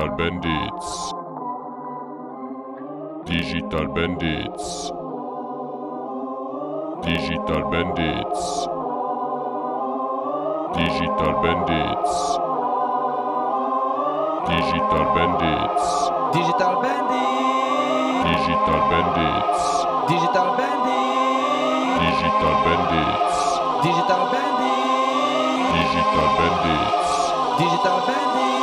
Digital Bandits. Digital Bandits. Digital Bandits. Digital Bandits. Digital Bandits. Digital Bandit. Digital Bandits. Digital Bandit. Digital Bandits. Digital Bandit. Digital Bandits. Digital Bandit.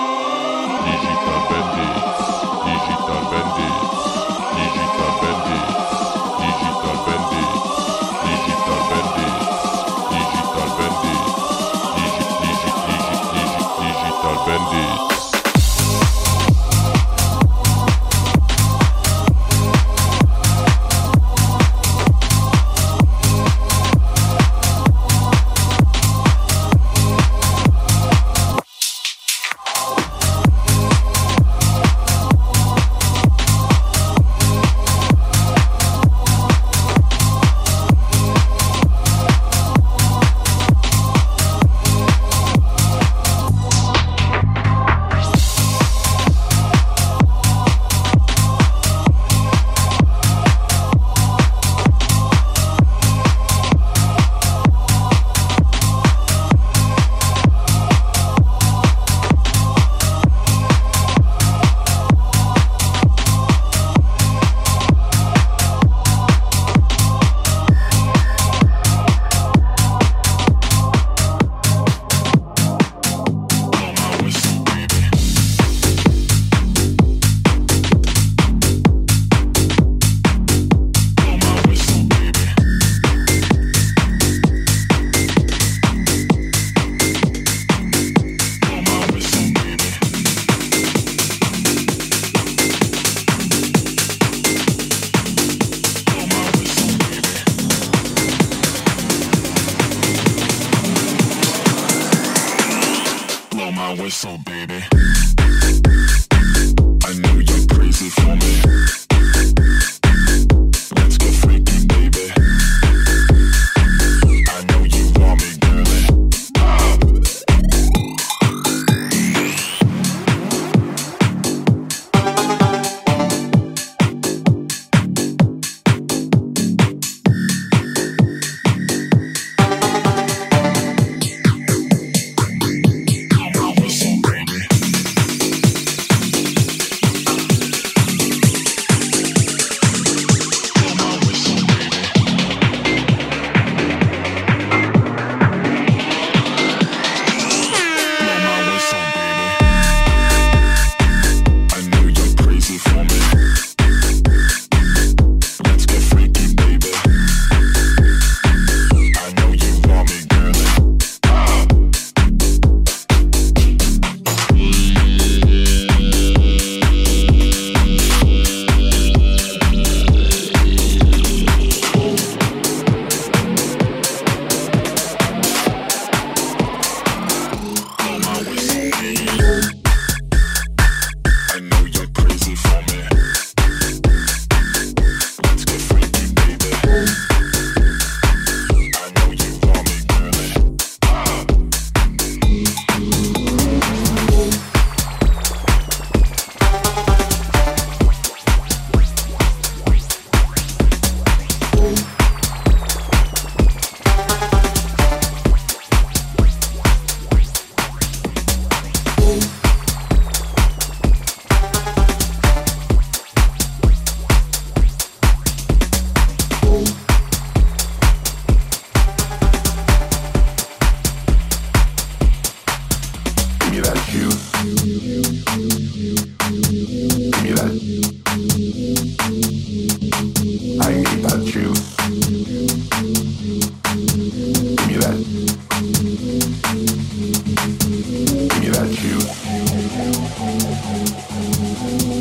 My baby.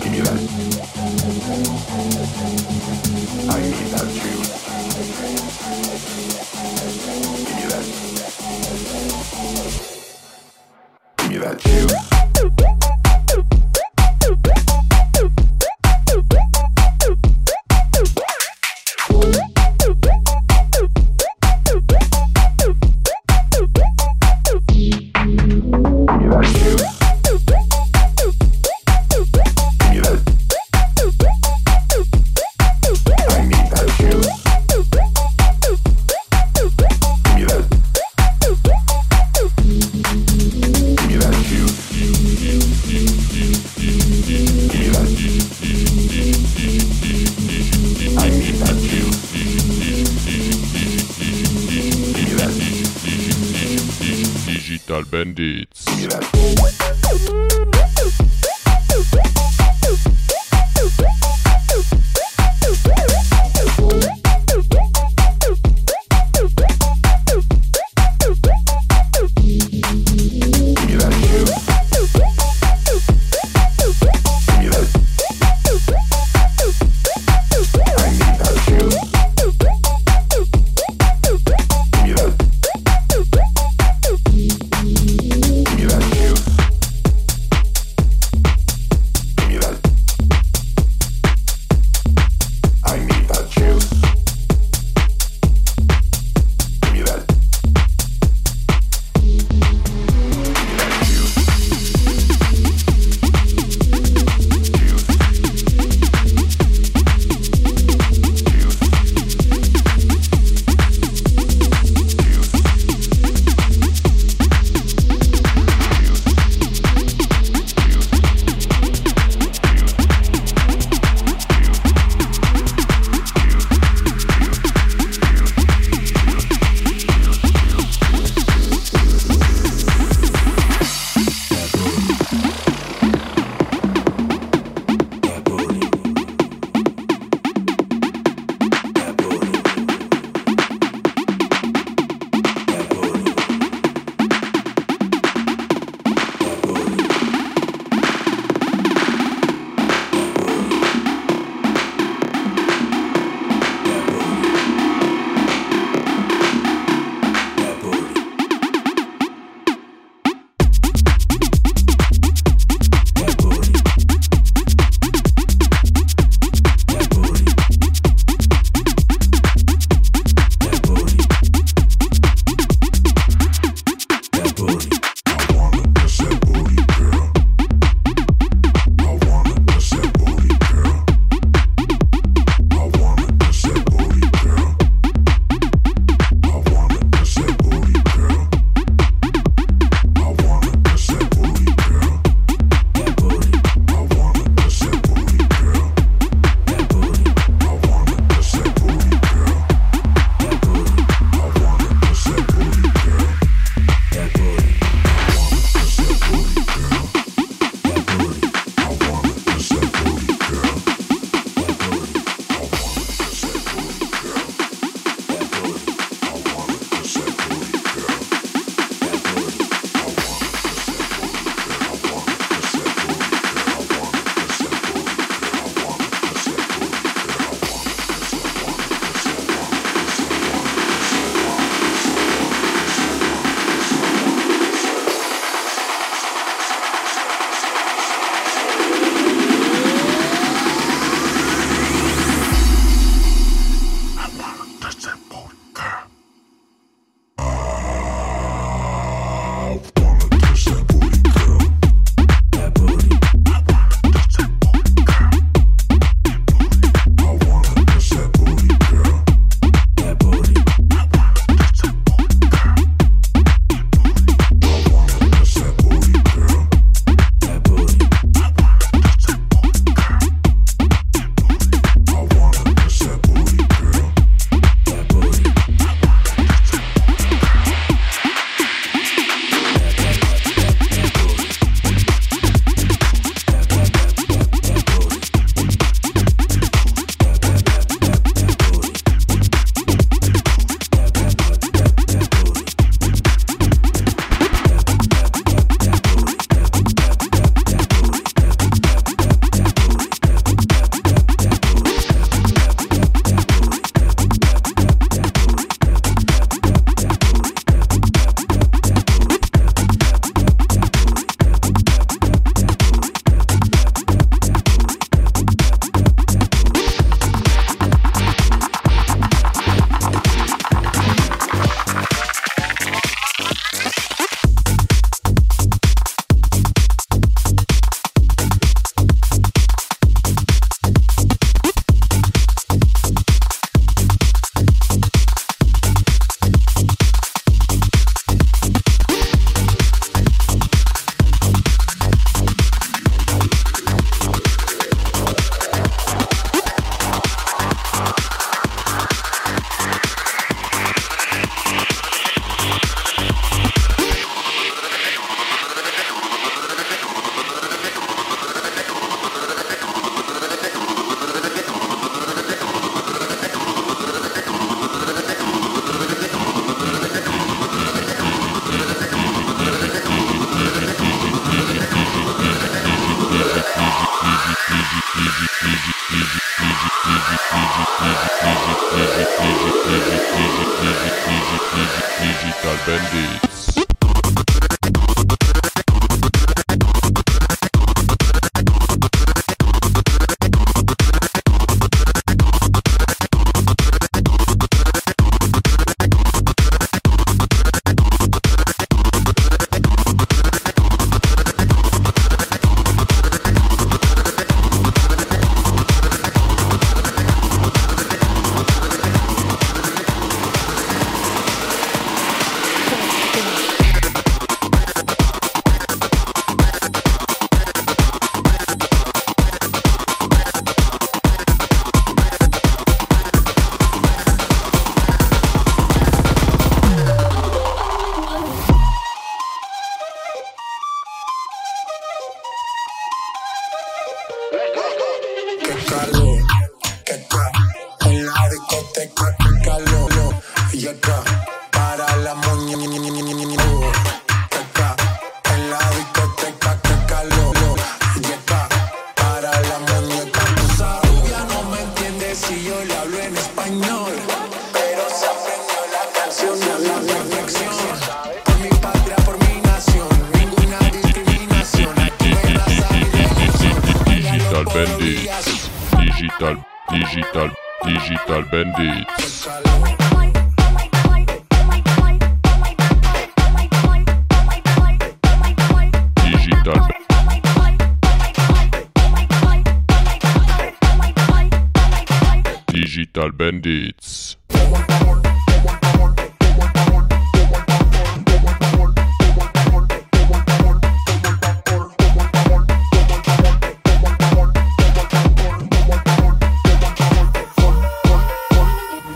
비밀.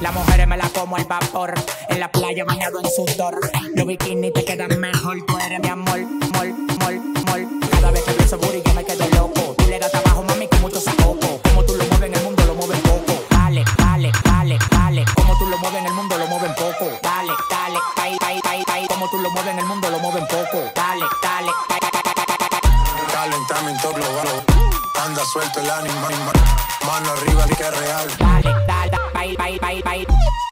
Las mujeres me la como al vapor. En la playa bañado en sudor. Los bikinis te quedan mejor. Tú eres mi amor, mol, mol, mol. Cada vez que ese booty yo me quedo loco. Tú le das trabajo, mami, con mucho sacoco. Como tú lo mueves en el mundo, lo mueves poco. Dale, dale, dale, dale. Como tú lo mueves en el mundo, lo mueven poco. Dale, dale, tai, tai, tai, tai. Como tú lo mueves en el mundo, lo mueven poco. Dale, dale, tai, tai. Calentamiento global. Anda suelto el animal. Mano arriba, que es real. Dale, dale, bye, bye, bye, bye.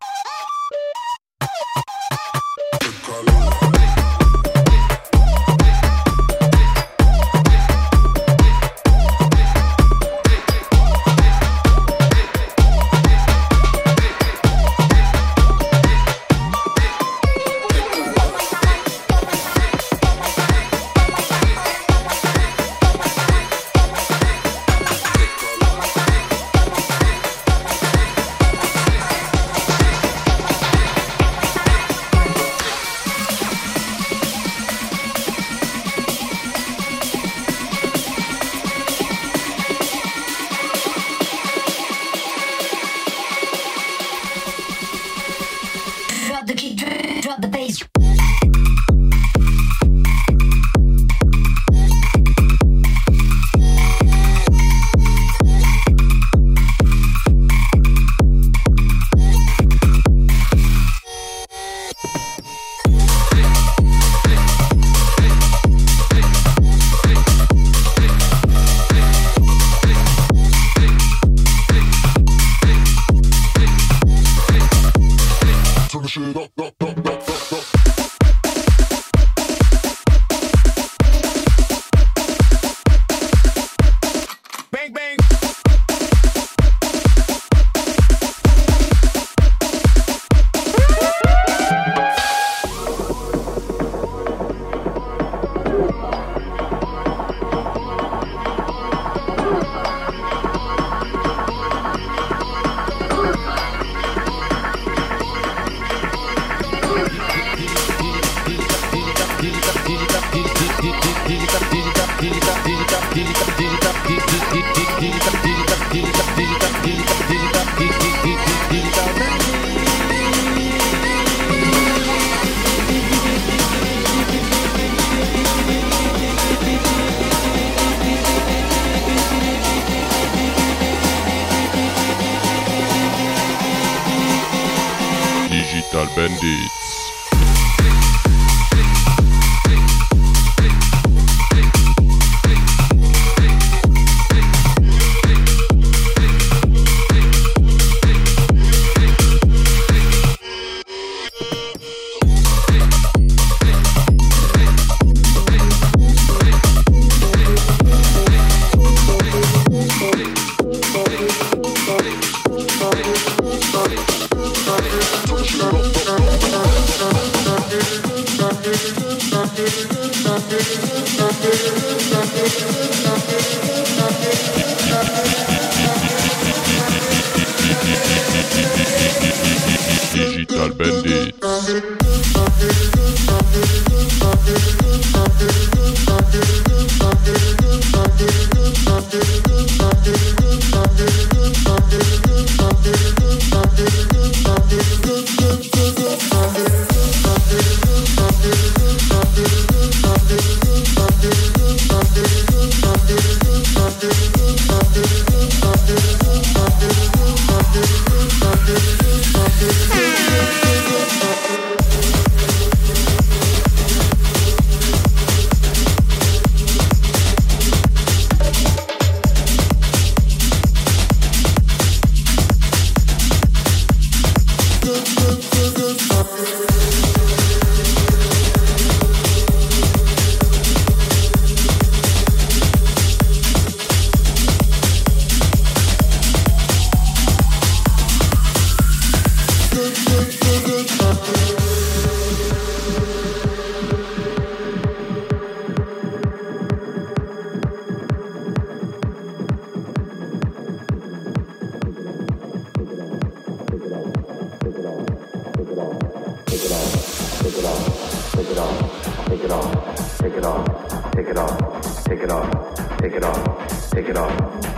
Digital take it off, take it off, take it off, take it off, take it off. take it off take it off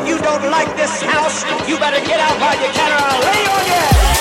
if you don't like this house, you better get out while you can. Or I'll lay on your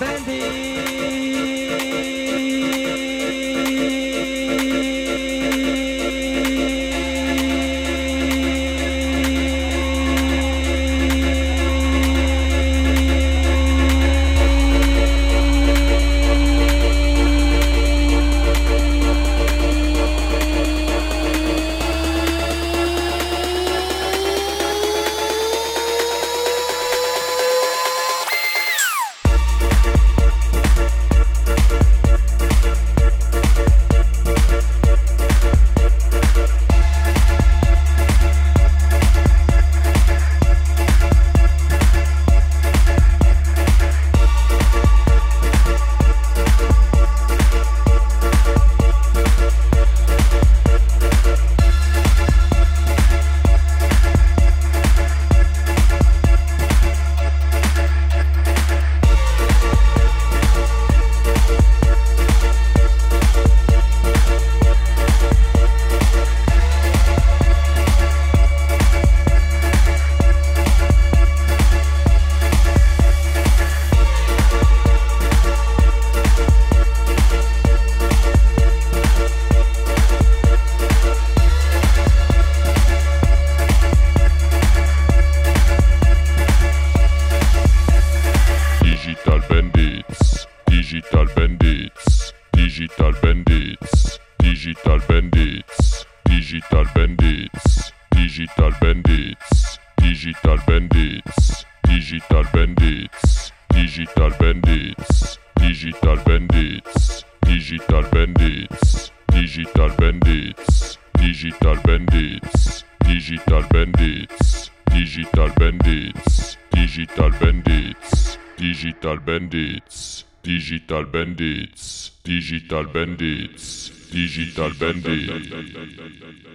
美丽。Digital Bandits, Digital Bandits, Digital Bandits.